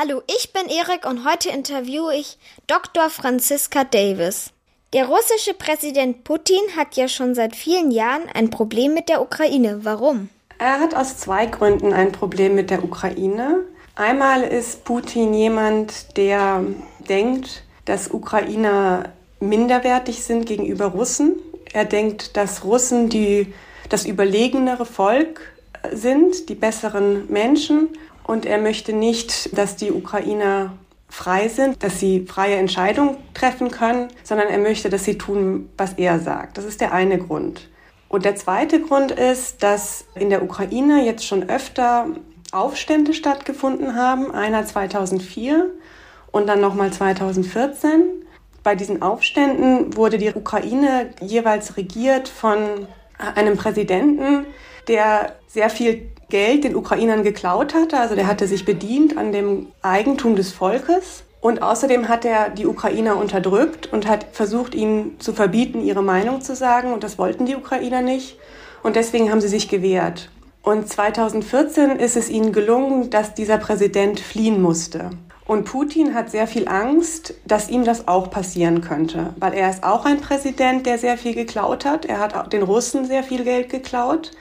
Hallo, ich bin Erik und heute interviewe ich Dr. Franziska Davis. Der russische Präsident Putin hat ja schon seit vielen Jahren ein Problem mit der Ukraine. Warum? Er hat aus zwei Gründen ein Problem mit der Ukraine. Einmal ist Putin jemand, der denkt, dass Ukrainer minderwertig sind gegenüber Russen. Er denkt, dass Russen die, das überlegenere Volk sind, die besseren Menschen. Und er möchte nicht, dass die Ukrainer frei sind, dass sie freie Entscheidungen treffen können, sondern er möchte, dass sie tun, was er sagt. Das ist der eine Grund. Und der zweite Grund ist, dass in der Ukraine jetzt schon öfter Aufstände stattgefunden haben. Einer 2004 und dann nochmal 2014. Bei diesen Aufständen wurde die Ukraine jeweils regiert von einem Präsidenten, der sehr viel Geld den Ukrainern geklaut hatte. Also der hatte sich bedient an dem Eigentum des Volkes. Und außerdem hat er die Ukrainer unterdrückt und hat versucht, ihnen zu verbieten, ihre Meinung zu sagen. Und das wollten die Ukrainer nicht. Und deswegen haben sie sich gewehrt. Und 2014 ist es ihnen gelungen, dass dieser Präsident fliehen musste. Und Putin hat sehr viel Angst, dass ihm das auch passieren könnte, weil er ist auch ein Präsident, der sehr viel geklaut hat. Er hat den Russen sehr viel Geld geklaut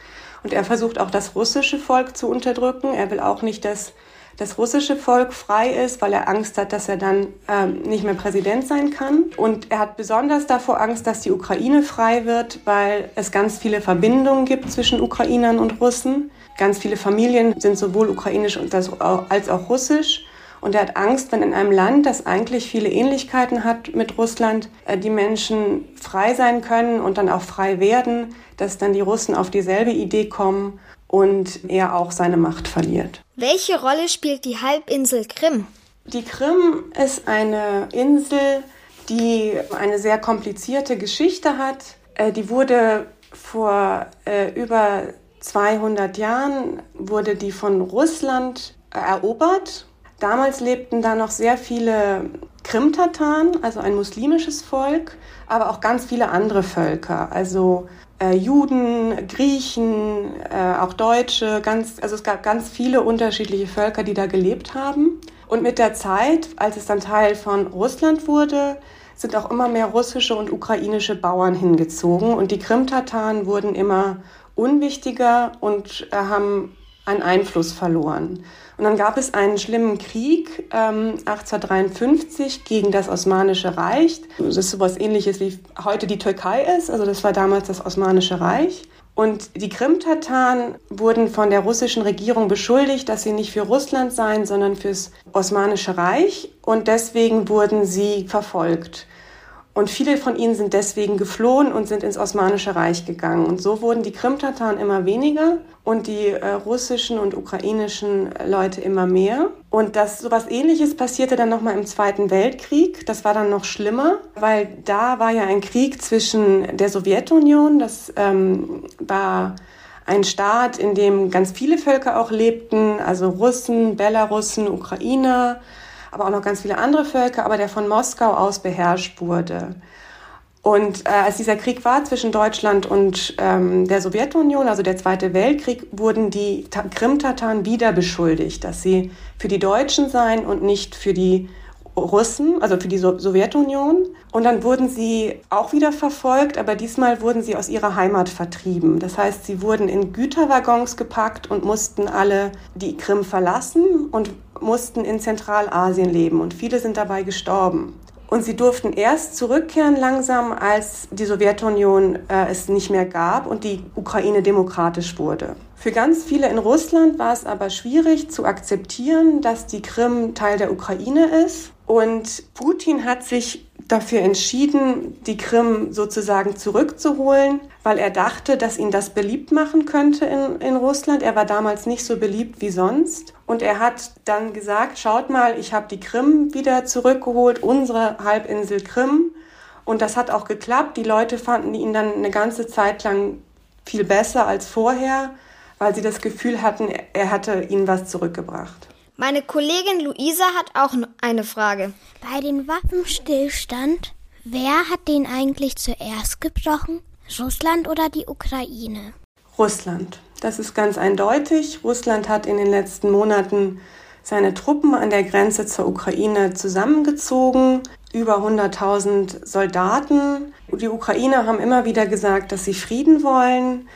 und er versucht auch das russische Volk zu unterdrücken. Er will auch nicht, dass das russische Volk frei ist, weil er Angst hat, dass er dann ähm, nicht mehr Präsident sein kann. Und er hat besonders davor Angst, dass die Ukraine frei wird, weil es ganz viele Verbindungen gibt zwischen Ukrainern und Russen. Ganz viele Familien sind sowohl ukrainisch als auch russisch. Und er hat Angst, wenn in einem Land, das eigentlich viele Ähnlichkeiten hat mit Russland, äh, die Menschen frei sein können und dann auch frei werden, dass dann die Russen auf dieselbe Idee kommen und er auch seine Macht verliert. Welche Rolle spielt die Halbinsel Krim? Die Krim ist eine Insel, die eine sehr komplizierte Geschichte hat. Äh, die wurde vor äh, über 200 Jahren wurde die von Russland erobert Damals lebten da noch sehr viele Krimtataren, also ein muslimisches Volk, aber auch ganz viele andere Völker, also äh, Juden, Griechen, äh, auch Deutsche, ganz, also es gab ganz viele unterschiedliche Völker, die da gelebt haben. Und mit der Zeit, als es dann Teil von Russland wurde, sind auch immer mehr russische und ukrainische Bauern hingezogen und die Krimtataren wurden immer unwichtiger und äh, haben an Einfluss verloren. Und dann gab es einen schlimmen Krieg ähm, 1853 gegen das Osmanische Reich. Das ist sowas ähnliches wie heute die Türkei ist. Also das war damals das Osmanische Reich. Und die Krim-Tataren wurden von der russischen Regierung beschuldigt, dass sie nicht für Russland seien, sondern fürs Osmanische Reich. Und deswegen wurden sie verfolgt. Und viele von ihnen sind deswegen geflohen und sind ins Osmanische Reich gegangen. Und so wurden die Krimtataren immer weniger und die äh, russischen und ukrainischen Leute immer mehr. Und das sowas ähnliches passierte dann nochmal im Zweiten Weltkrieg. Das war dann noch schlimmer, weil da war ja ein Krieg zwischen der Sowjetunion, das ähm, war ein Staat, in dem ganz viele Völker auch lebten, also Russen, Belarussen, Ukrainer, aber auch noch ganz viele andere Völker, aber der von Moskau aus beherrscht wurde. Und äh, als dieser Krieg war zwischen Deutschland und ähm, der Sowjetunion, also der Zweite Weltkrieg, wurden die Krim-Tataren wieder beschuldigt, dass sie für die Deutschen seien und nicht für die Russen, also für die so Sowjetunion. Und dann wurden sie auch wieder verfolgt, aber diesmal wurden sie aus ihrer Heimat vertrieben. Das heißt, sie wurden in Güterwaggons gepackt und mussten alle die Krim verlassen und mussten in Zentralasien leben. Und viele sind dabei gestorben. Und sie durften erst zurückkehren langsam, als die Sowjetunion äh, es nicht mehr gab und die Ukraine demokratisch wurde. Für ganz viele in Russland war es aber schwierig zu akzeptieren, dass die Krim Teil der Ukraine ist. Und Putin hat sich dafür entschieden, die Krim sozusagen zurückzuholen, weil er dachte, dass ihn das beliebt machen könnte in, in Russland. Er war damals nicht so beliebt wie sonst. Und er hat dann gesagt, schaut mal, ich habe die Krim wieder zurückgeholt, unsere Halbinsel Krim. Und das hat auch geklappt. Die Leute fanden ihn dann eine ganze Zeit lang viel besser als vorher, weil sie das Gefühl hatten, er hatte ihnen was zurückgebracht. Meine Kollegin Luisa hat auch eine Frage. Bei dem Waffenstillstand, wer hat den eigentlich zuerst gebrochen? Russland oder die Ukraine? Russland. Das ist ganz eindeutig. Russland hat in den letzten Monaten seine Truppen an der Grenze zur Ukraine zusammengezogen, über 100.000 Soldaten. Die Ukrainer haben immer wieder gesagt, dass sie Frieden wollen.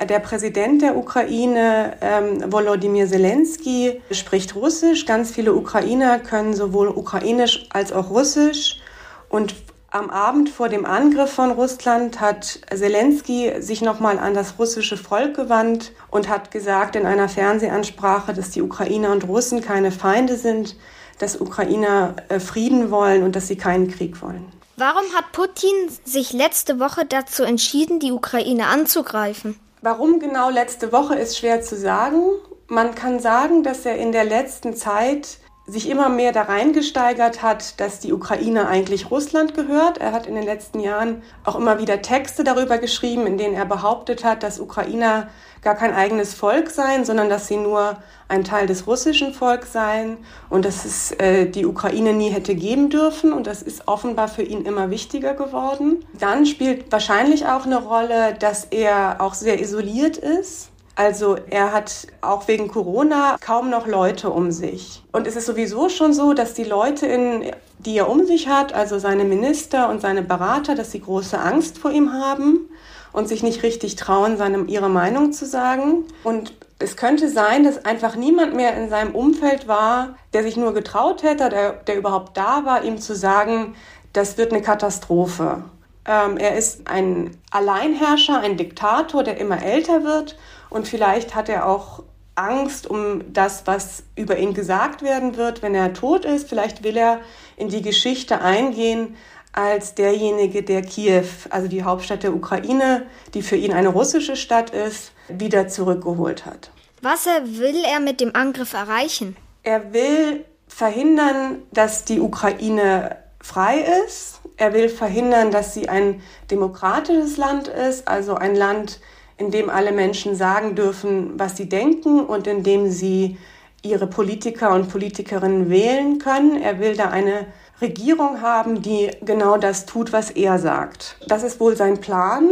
Der Präsident der Ukraine, ähm, Volodymyr Zelensky, spricht Russisch. Ganz viele Ukrainer können sowohl Ukrainisch als auch Russisch. Und am Abend vor dem Angriff von Russland hat Zelensky sich nochmal an das russische Volk gewandt und hat gesagt in einer Fernsehansprache, dass die Ukrainer und Russen keine Feinde sind, dass Ukrainer äh, Frieden wollen und dass sie keinen Krieg wollen. Warum hat Putin sich letzte Woche dazu entschieden, die Ukraine anzugreifen? Warum genau letzte Woche ist schwer zu sagen. Man kann sagen, dass er in der letzten Zeit sich immer mehr da reingesteigert hat, dass die Ukraine eigentlich Russland gehört. Er hat in den letzten Jahren auch immer wieder Texte darüber geschrieben, in denen er behauptet hat, dass Ukrainer gar kein eigenes Volk seien, sondern dass sie nur ein Teil des russischen Volks seien und dass es äh, die Ukraine nie hätte geben dürfen. Und das ist offenbar für ihn immer wichtiger geworden. Dann spielt wahrscheinlich auch eine Rolle, dass er auch sehr isoliert ist also er hat auch wegen Corona kaum noch Leute um sich. Und es ist sowieso schon so, dass die Leute, in, die er um sich hat, also seine Minister und seine Berater, dass sie große Angst vor ihm haben und sich nicht richtig trauen, seinem, ihre Meinung zu sagen. Und es könnte sein, dass einfach niemand mehr in seinem Umfeld war, der sich nur getraut hätte, der, der überhaupt da war, ihm zu sagen, das wird eine Katastrophe. Ähm, er ist ein Alleinherrscher, ein Diktator, der immer älter wird und vielleicht hat er auch Angst um das, was über ihn gesagt werden wird, wenn er tot ist. Vielleicht will er in die Geschichte eingehen als derjenige, der Kiew, also die Hauptstadt der Ukraine, die für ihn eine russische Stadt ist, wieder zurückgeholt hat. Was will er mit dem Angriff erreichen? Er will verhindern, dass die Ukraine frei ist. Er will verhindern, dass sie ein demokratisches Land ist, also ein Land, in dem alle Menschen sagen dürfen, was sie denken und in dem sie ihre Politiker und Politikerinnen wählen können. Er will da eine Regierung haben, die genau das tut, was er sagt. Das ist wohl sein Plan.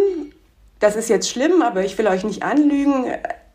Das ist jetzt schlimm, aber ich will euch nicht anlügen.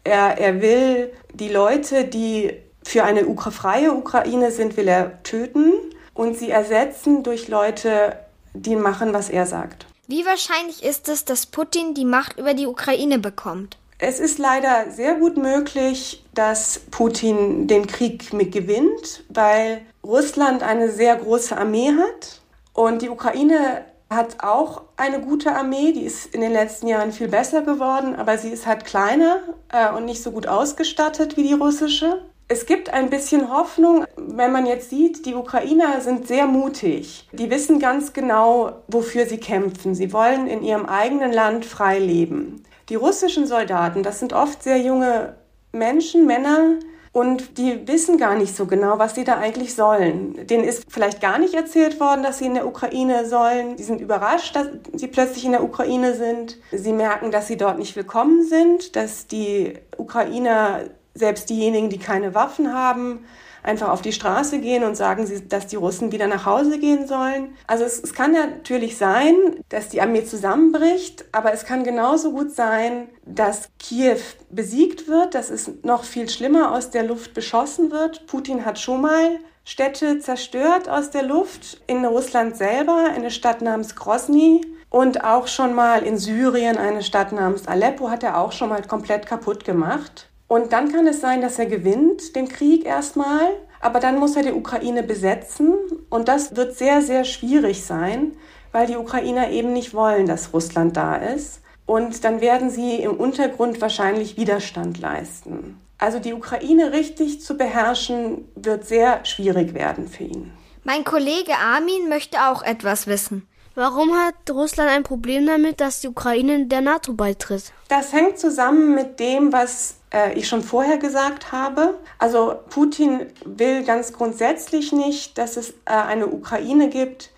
Er, er will die Leute, die für eine Ukra freie Ukraine sind, will er töten und sie ersetzen durch Leute, die machen, was er sagt. Wie wahrscheinlich ist es, dass Putin die Macht über die Ukraine bekommt? Es ist leider sehr gut möglich, dass Putin den Krieg mit gewinnt, weil Russland eine sehr große Armee hat und die Ukraine hat auch eine gute Armee, die ist in den letzten Jahren viel besser geworden, aber sie ist halt kleiner äh, und nicht so gut ausgestattet wie die russische. Es gibt ein bisschen Hoffnung, wenn man jetzt sieht, die Ukrainer sind sehr mutig. Die wissen ganz genau, wofür sie kämpfen. Sie wollen in ihrem eigenen Land frei leben. Die russischen Soldaten, das sind oft sehr junge Menschen, Männer, und die wissen gar nicht so genau, was sie da eigentlich sollen. Denen ist vielleicht gar nicht erzählt worden, dass sie in der Ukraine sollen. Sie sind überrascht, dass sie plötzlich in der Ukraine sind. Sie merken, dass sie dort nicht willkommen sind, dass die Ukrainer selbst diejenigen, die keine Waffen haben, einfach auf die Straße gehen und sagen, dass die Russen wieder nach Hause gehen sollen. Also es, es, kann natürlich sein, dass die Armee zusammenbricht, aber es kann genauso gut sein, dass Kiew besiegt wird, dass es noch viel schlimmer aus der Luft beschossen wird. Putin hat schon mal Städte zerstört aus der Luft, in Russland selber, eine Stadt namens Grozny und auch schon mal in Syrien eine Stadt namens Aleppo hat er auch schon mal komplett kaputt gemacht. Und dann kann es sein, dass er gewinnt den Krieg erstmal, aber dann muss er die Ukraine besetzen und das wird sehr, sehr schwierig sein, weil die Ukrainer eben nicht wollen, dass Russland da ist. Und dann werden sie im Untergrund wahrscheinlich Widerstand leisten. Also die Ukraine richtig zu beherrschen, wird sehr schwierig werden für ihn. Mein Kollege Armin möchte auch etwas wissen. Warum hat Russland ein Problem damit, dass die Ukraine der NATO beitritt? Das hängt zusammen mit dem, was äh, ich schon vorher gesagt habe. Also Putin will ganz grundsätzlich nicht, dass es äh, eine Ukraine gibt,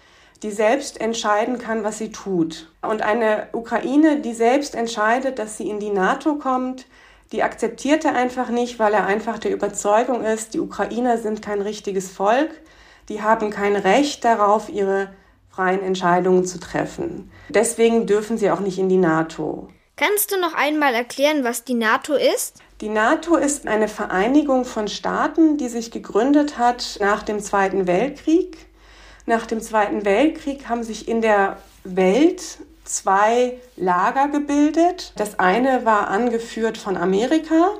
die selbst entscheiden kann, was sie tut. Und eine Ukraine, die selbst entscheidet, dass sie in die NATO kommt, die akzeptiert er einfach nicht, weil er einfach der Überzeugung ist, die Ukrainer sind kein richtiges Volk, die haben kein Recht darauf, ihre freien Entscheidungen zu treffen. Deswegen dürfen sie auch nicht in die NATO. Kannst du noch einmal erklären, was die NATO ist? Die NATO ist eine Vereinigung von Staaten, die sich gegründet hat nach dem Zweiten Weltkrieg. Nach dem Zweiten Weltkrieg haben sich in der Welt zwei Lager gebildet. Das eine war angeführt von Amerika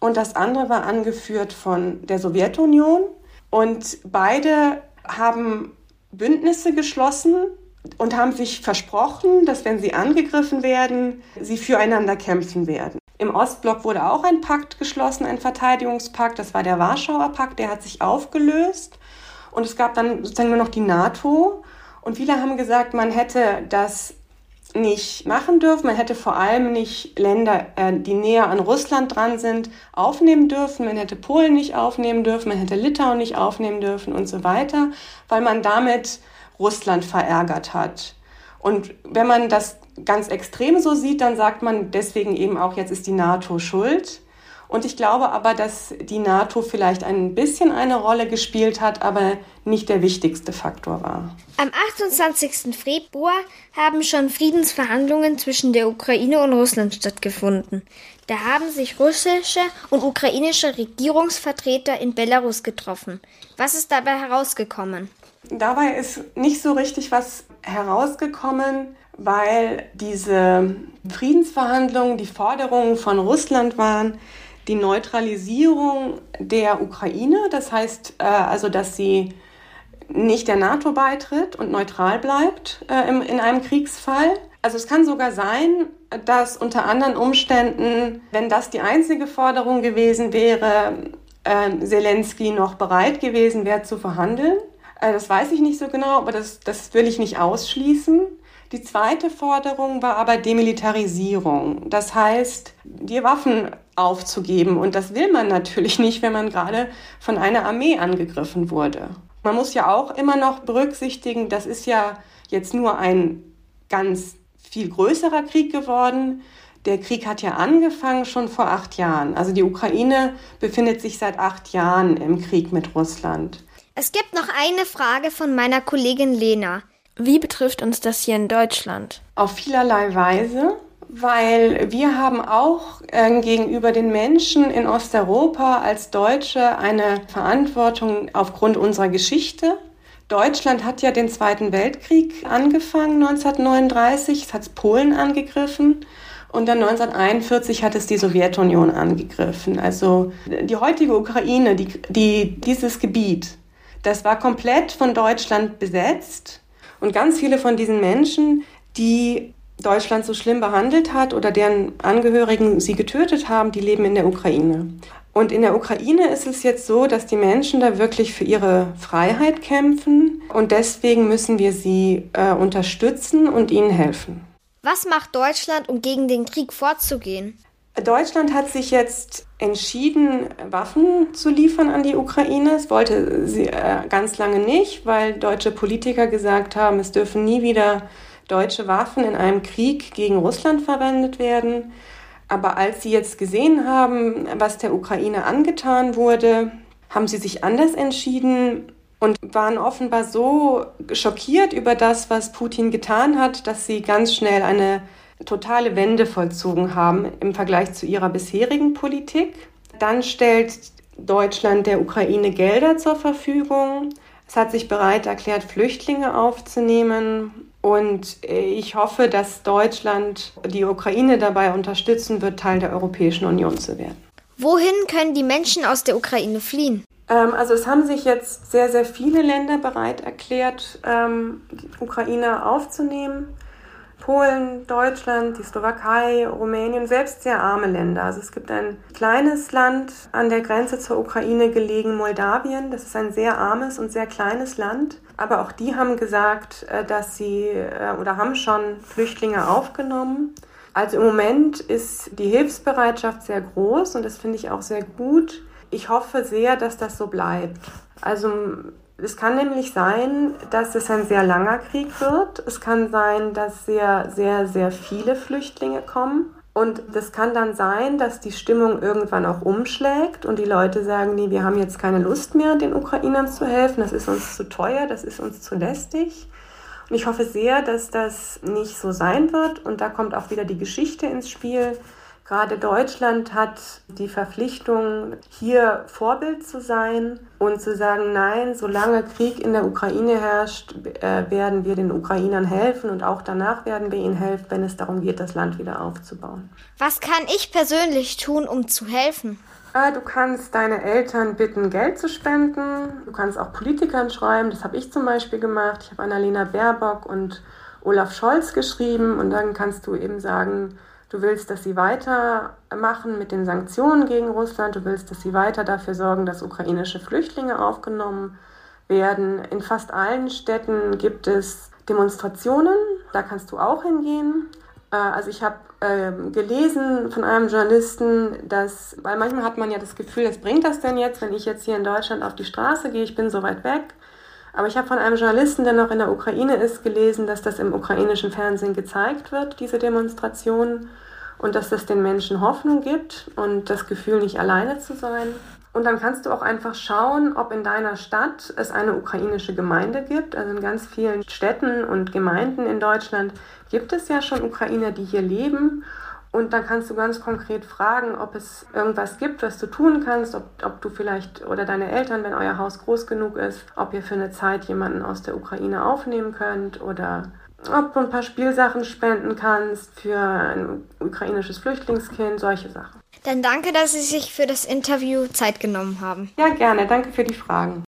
und das andere war angeführt von der Sowjetunion. Und beide haben Bündnisse geschlossen und haben sich versprochen, dass wenn sie angegriffen werden, sie füreinander kämpfen werden. Im Ostblock wurde auch ein Pakt geschlossen, ein Verteidigungspakt. Das war der Warschauer Pakt, der hat sich aufgelöst. Und es gab dann sozusagen nur noch die NATO. Und viele haben gesagt, man hätte das nicht machen dürfen. Man hätte vor allem nicht Länder, äh, die näher an Russland dran sind, aufnehmen dürfen. Man hätte Polen nicht aufnehmen dürfen. Man hätte Litauen nicht aufnehmen dürfen und so weiter, weil man damit Russland verärgert hat. Und wenn man das ganz extrem so sieht, dann sagt man deswegen eben auch, jetzt ist die NATO schuld. Und ich glaube aber, dass die NATO vielleicht ein bisschen eine Rolle gespielt hat, aber nicht der wichtigste Faktor war. Am 28. Februar haben schon Friedensverhandlungen zwischen der Ukraine und Russland stattgefunden. Da haben sich russische und ukrainische Regierungsvertreter in Belarus getroffen. Was ist dabei herausgekommen? Dabei ist nicht so richtig was herausgekommen, weil diese Friedensverhandlungen die Forderungen von Russland waren, die Neutralisierung der Ukraine, das heißt äh, also, dass sie nicht der NATO beitritt und neutral bleibt äh, im, in einem Kriegsfall. Also es kann sogar sein, dass unter anderen Umständen, wenn das die einzige Forderung gewesen wäre, äh, Zelensky noch bereit gewesen wäre zu verhandeln. Äh, das weiß ich nicht so genau, aber das, das will ich nicht ausschließen. Die zweite Forderung war aber Demilitarisierung. Das heißt, die Waffen aufzugeben. Und das will man natürlich nicht, wenn man gerade von einer Armee angegriffen wurde. Man muss ja auch immer noch berücksichtigen, das ist ja jetzt nur ein ganz viel größerer Krieg geworden. Der Krieg hat ja angefangen schon vor acht Jahren. Also die Ukraine befindet sich seit acht Jahren im Krieg mit Russland. Es gibt noch eine Frage von meiner Kollegin Lena. Wie betrifft uns das hier in Deutschland? Auf vielerlei Weise, weil wir haben auch äh, gegenüber den Menschen in Osteuropa als Deutsche eine Verantwortung aufgrund unserer Geschichte. Deutschland hat ja den Zweiten Weltkrieg angefangen 1939, es hat Polen angegriffen und dann 1941 hat es die Sowjetunion angegriffen. Also die heutige Ukraine, die, die, dieses Gebiet, das war komplett von Deutschland besetzt und ganz viele von diesen Menschen, die Deutschland so schlimm behandelt hat oder deren Angehörigen sie getötet haben, die leben in der Ukraine. Und in der Ukraine ist es jetzt so, dass die Menschen da wirklich für ihre Freiheit kämpfen und deswegen müssen wir sie äh, unterstützen und ihnen helfen. Was macht Deutschland, um gegen den Krieg vorzugehen? Deutschland hat sich jetzt entschieden, Waffen zu liefern an die Ukraine. Es wollte sie äh, ganz lange nicht, weil deutsche Politiker gesagt haben, es dürfen nie wieder deutsche Waffen in einem Krieg gegen Russland verwendet werden. Aber als sie jetzt gesehen haben, was der Ukraine angetan wurde, haben sie sich anders entschieden und waren offenbar so schockiert über das, was Putin getan hat, dass sie ganz schnell eine totale Wende vollzogen haben im Vergleich zu ihrer bisherigen Politik. Dann stellt Deutschland der Ukraine Gelder zur Verfügung. Es hat sich bereit erklärt, Flüchtlinge aufzunehmen. Und ich hoffe, dass Deutschland die Ukraine dabei unterstützen wird, Teil der Europäischen Union zu werden. Wohin können die Menschen aus der Ukraine fliehen? Ähm, also es haben sich jetzt sehr, sehr viele Länder bereit erklärt, ähm, die Ukraine aufzunehmen. Polen, Deutschland, die Slowakei, Rumänien, selbst sehr arme Länder. Also es gibt ein kleines Land an der Grenze zur Ukraine gelegen, Moldawien. Das ist ein sehr armes und sehr kleines Land. Aber auch die haben gesagt, äh, dass sie äh, oder haben schon Flüchtlinge aufgenommen. Also im Moment ist die Hilfsbereitschaft sehr groß und das finde ich auch sehr gut. Ich hoffe sehr, dass das so bleibt. Also es kann nämlich sein, dass es ein sehr langer Krieg wird. Es kann sein, dass sehr, sehr, sehr viele Flüchtlinge kommen. Und das kann dann sein, dass die Stimmung irgendwann auch umschlägt und die Leute sagen, nee, wir haben jetzt keine Lust mehr, den Ukrainern zu helfen, das ist uns zu teuer, das ist uns zu lästig. Und ich hoffe sehr, dass das nicht so sein wird. Und da kommt auch wieder die Geschichte ins Spiel, Gerade Deutschland hat die Verpflichtung, hier Vorbild zu sein und zu sagen, nein, solange Krieg in der Ukraine herrscht, äh, werden wir den Ukrainern helfen und auch danach werden wir ihnen helfen, wenn es darum geht, das Land wieder aufzubauen. Was kann ich persönlich tun, um zu helfen? Äh, du kannst deine Eltern bitten, Geld zu spenden. Du kannst auch Politikern schreiben. Das habe ich zum Beispiel gemacht. Ich habe Annalena Baerbock und Olaf Scholz geschrieben und dann kannst du eben sagen, Du willst, dass sie weitermachen mit den Sanktionen gegen Russland. Du willst, dass sie weiter dafür sorgen, dass ukrainische Flüchtlinge aufgenommen werden. In fast allen Städten gibt es Demonstrationen. Da kannst du auch hingehen. Äh, also ich habe ähm, gelesen von einem Journalisten, dass, weil manchmal hat man ja das Gefühl, was bringt das denn jetzt, wenn ich jetzt hier in Deutschland auf die Straße gehe, ich bin so weit weg. Aber ich habe von einem Journalisten, der noch in der Ukraine ist, gelesen, dass das im ukrainischen Fernsehen gezeigt wird, diese Demonstration, und dass das den Menschen Hoffnung gibt und das Gefühl, nicht alleine zu sein. Und dann kannst du auch einfach schauen, ob in deiner Stadt es eine ukrainische Gemeinde gibt. Also in ganz vielen Städten und Gemeinden in Deutschland gibt es ja schon Ukrainer, die hier leben. Und dann kannst du ganz konkret fragen, ob es irgendwas gibt, was du tun kannst, ob, ob du vielleicht oder deine Eltern, wenn euer Haus groß genug ist, ob ihr für eine Zeit jemanden aus der Ukraine aufnehmen könnt oder ob du ein paar Spielsachen spenden kannst für ein ukrainisches Flüchtlingskind, solche Sachen. Dann danke, dass Sie sich für das Interview Zeit genommen haben. Ja, gerne. Danke für die Fragen.